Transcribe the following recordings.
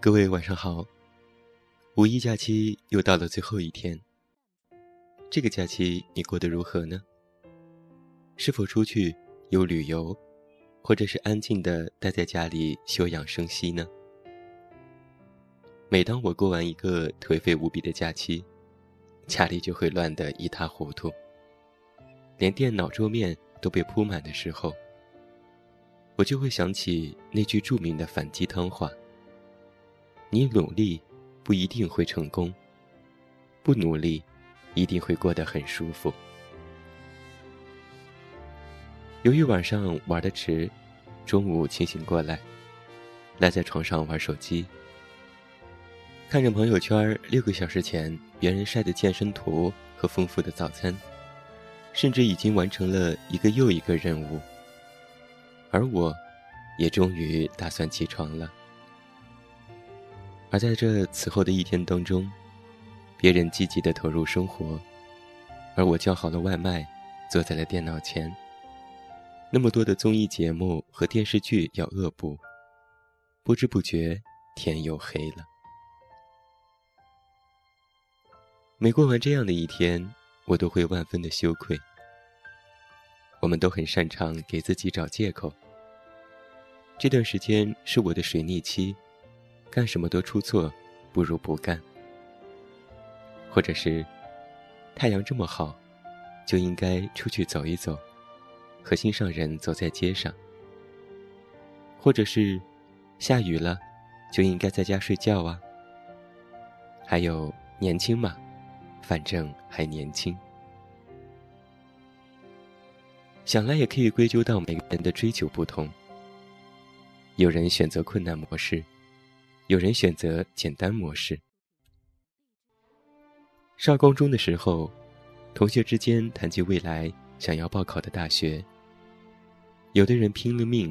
各位晚上好，五一假期又到了最后一天。这个假期你过得如何呢？是否出去有旅游，或者是安静的待在家里休养生息呢？每当我过完一个颓废无比的假期，家里就会乱得一塌糊涂，连电脑桌面都被铺满的时候，我就会想起那句著名的反鸡汤话。你努力，不一定会成功；不努力，一定会过得很舒服。由于晚上玩的迟，中午清醒过来，赖在床上玩手机，看着朋友圈六个小时前别人晒的健身图和丰富的早餐，甚至已经完成了一个又一个任务，而我，也终于打算起床了。而在这此后的一天当中，别人积极的投入生活，而我叫好了外卖，坐在了电脑前。那么多的综艺节目和电视剧要恶补，不知不觉天又黑了。每过完这样的一天，我都会万分的羞愧。我们都很擅长给自己找借口。这段时间是我的水逆期。干什么都出错，不如不干。或者是，太阳这么好，就应该出去走一走，和心上人走在街上。或者是，下雨了，就应该在家睡觉啊。还有年轻嘛，反正还年轻。想来也可以归咎到每个人的追求不同。有人选择困难模式。有人选择简单模式。上高中的时候，同学之间谈及未来想要报考的大学。有的人拼了命，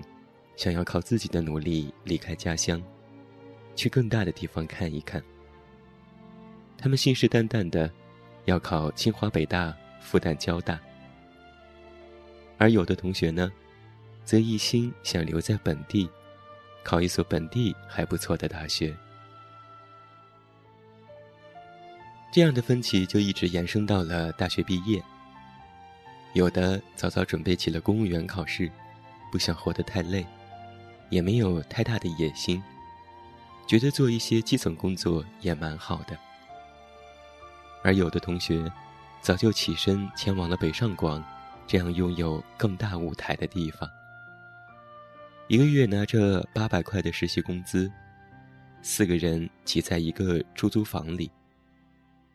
想要靠自己的努力离开家乡，去更大的地方看一看。他们信誓旦旦的要考清华、北大、复旦、交大。而有的同学呢，则一心想留在本地。考一所本地还不错的大学，这样的分歧就一直延伸到了大学毕业。有的早早准备起了公务员考试，不想活得太累，也没有太大的野心，觉得做一些基层工作也蛮好的。而有的同学，早就起身前往了北上广，这样拥有更大舞台的地方。一个月拿着八百块的实习工资，四个人挤在一个出租房里，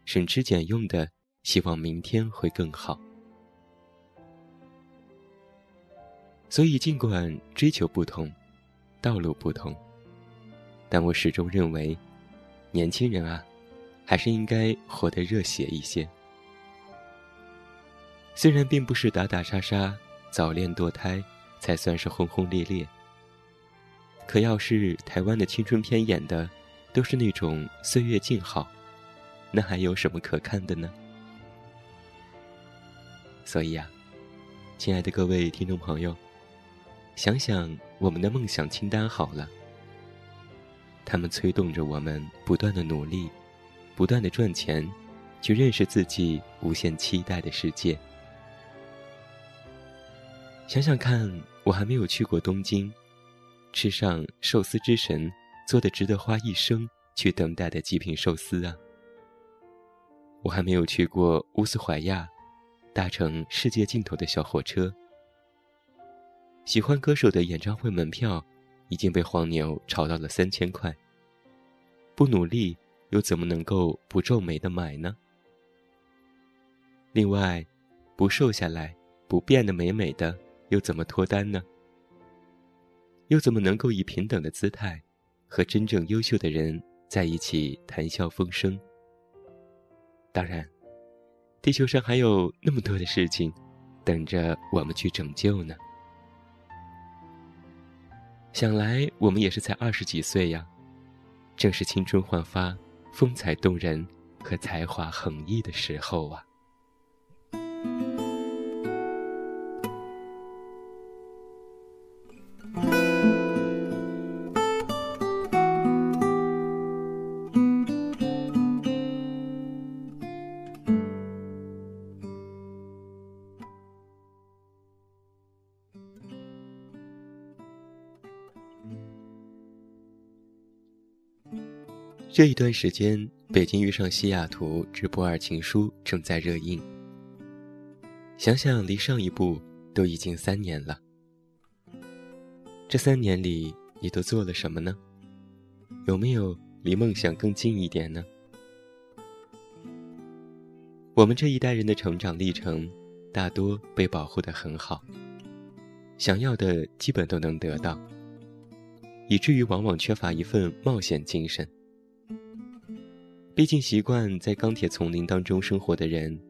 省吃俭用的，希望明天会更好。所以，尽管追求不同，道路不同，但我始终认为，年轻人啊，还是应该活得热血一些。虽然并不是打打杀杀、早恋堕胎才算是轰轰烈烈。可要是台湾的青春片演的，都是那种岁月静好，那还有什么可看的呢？所以啊，亲爱的各位听众朋友，想想我们的梦想清单好了，他们催动着我们不断的努力，不断的赚钱，去认识自己无限期待的世界。想想看，我还没有去过东京。吃上寿司之神做的值得花一生去等待的极品寿司啊！我还没有去过乌斯怀亚，搭乘世界尽头的小火车。喜欢歌手的演唱会门票已经被黄牛炒到了三千块。不努力又怎么能够不皱眉的买呢？另外，不瘦下来，不变得美美的，又怎么脱单呢？又怎么能够以平等的姿态，和真正优秀的人在一起谈笑风生，当然，地球上还有那么多的事情，等着我们去拯救呢。想来我们也是才二十几岁呀，正是青春焕发、风采动人和才华横溢的时候啊。这一段时间，《北京遇上西雅图之不二情书》正在热映。想想离上一部都已经三年了，这三年里你都做了什么呢？有没有离梦想更近一点呢？我们这一代人的成长历程，大多被保护得很好，想要的基本都能得到，以至于往往缺乏一份冒险精神。毕竟，习惯在钢铁丛林当中生活的人，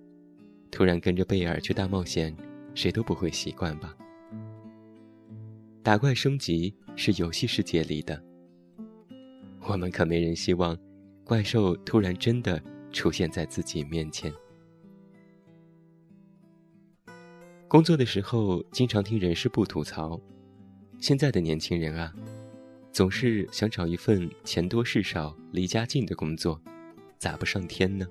突然跟着贝尔去大冒险，谁都不会习惯吧？打怪升级是游戏世界里的，我们可没人希望怪兽突然真的出现在自己面前。工作的时候，经常听人事部吐槽，现在的年轻人啊，总是想找一份钱多事少、离家近的工作。咋不上天呢？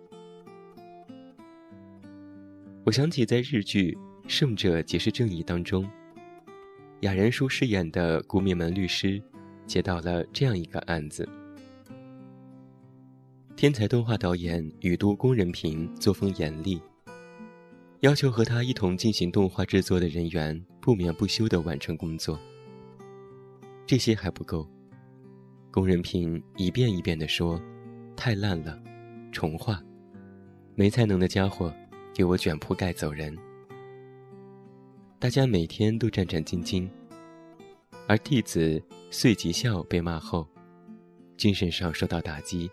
我想起在日剧《胜者即是正义》当中，雅人叔饰演的古米门律师，接到了这样一个案子：天才动画导演宇都宫仁平作风严厉，要求和他一同进行动画制作的人员不眠不休的完成工作。这些还不够，宫仁平一遍一遍地说：“太烂了。”重画，没才能的家伙，给我卷铺盖走人。大家每天都战战兢兢，而弟子穗吉孝被骂后，精神上受到打击，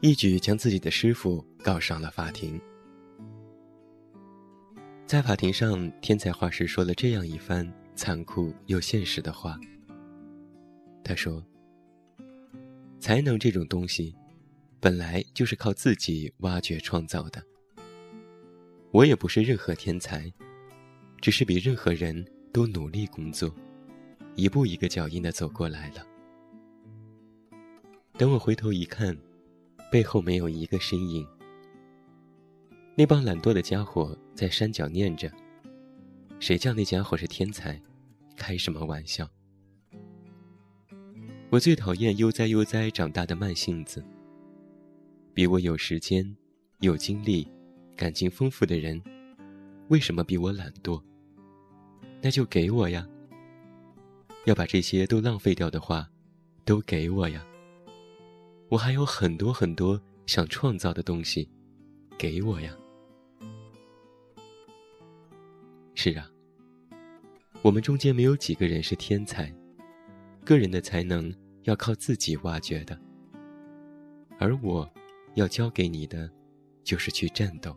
一举将自己的师傅告上了法庭。在法庭上，天才画师说了这样一番残酷又现实的话。他说：“才能这种东西。”本来就是靠自己挖掘创造的。我也不是任何天才，只是比任何人都努力工作，一步一个脚印的走过来了。等我回头一看，背后没有一个身影。那帮懒惰的家伙在山脚念着：“谁叫那家伙是天才？开什么玩笑！”我最讨厌悠哉悠哉长大的慢性子。比我有时间、有精力、感情丰富的人，为什么比我懒惰？那就给我呀！要把这些都浪费掉的话，都给我呀！我还有很多很多想创造的东西，给我呀！是啊，我们中间没有几个人是天才，个人的才能要靠自己挖掘的，而我。要教给你的，就是去战斗。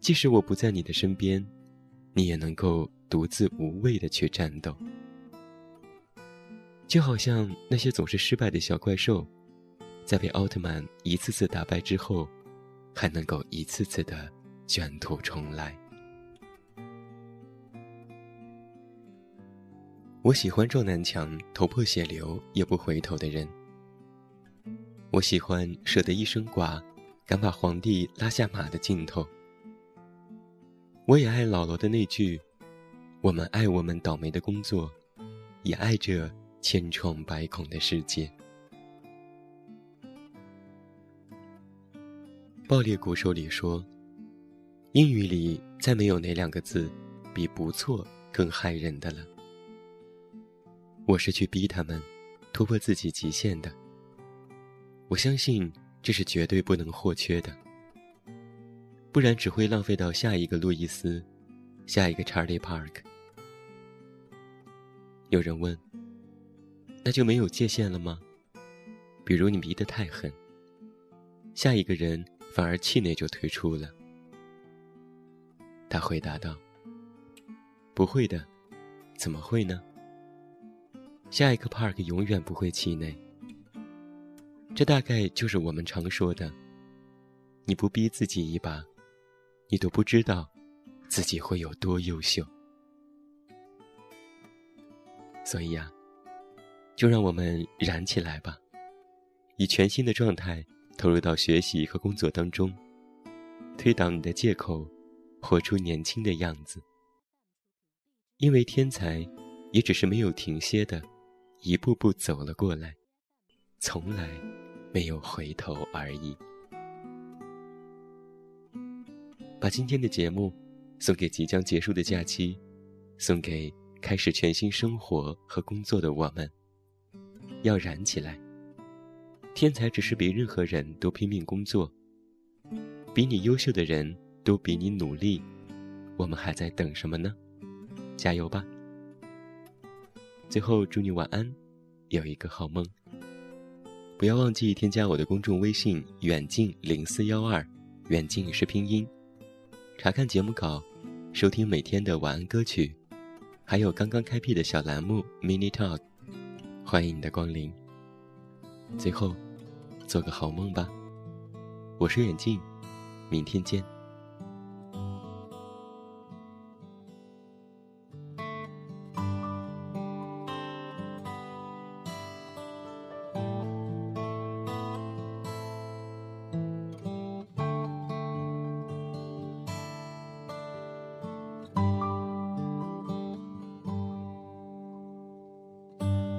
即使我不在你的身边，你也能够独自无畏的去战斗。就好像那些总是失败的小怪兽，在被奥特曼一次次打败之后，还能够一次次的卷土重来。我喜欢撞南墙、头破血流也不回头的人。我喜欢舍得一身剐，敢把皇帝拉下马的劲头。我也爱老罗的那句：“我们爱我们倒霉的工作，也爱这千疮百孔的世界。”爆裂鼓手里说：“英语里再没有哪两个字比不错更害人的了。”我是去逼他们突破自己极限的。我相信这是绝对不能或缺的，不然只会浪费到下一个路易斯，下一个查理·帕克。有人问：“那就没有界限了吗？”比如你逼得太狠，下一个人反而气馁就退出了。他回答道：“不会的，怎么会呢？下一个 park 永远不会气馁。这大概就是我们常说的：你不逼自己一把，你都不知道自己会有多优秀。所以呀，就让我们燃起来吧，以全新的状态投入到学习和工作当中，推倒你的借口。”活出年轻的样子，因为天才也只是没有停歇的，一步步走了过来，从来没有回头而已。把今天的节目送给即将结束的假期，送给开始全新生活和工作的我们，要燃起来！天才只是比任何人都拼命工作，比你优秀的人。都比你努力，我们还在等什么呢？加油吧！最后祝你晚安，有一个好梦。不要忘记添加我的公众微信“远近零四幺二”，远近是拼音。查看节目稿，收听每天的晚安歌曲，还有刚刚开辟的小栏目 “mini talk”，欢迎你的光临。最后，做个好梦吧。我是远近，明天见。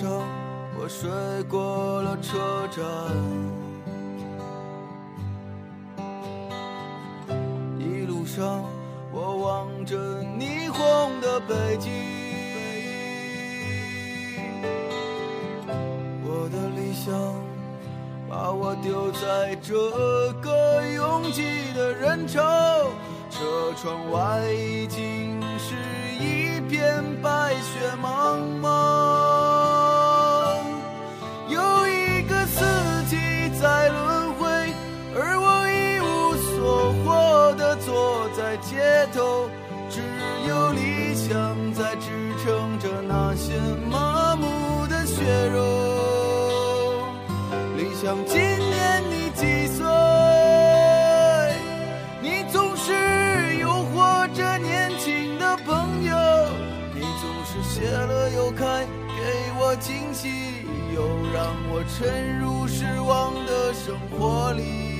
上，我睡过了车站，一路上我望着霓虹的北京，我的理想把我丢在这个拥挤的人潮，车窗外已经是一片又开，给我惊喜，又让我沉入失望的生活里。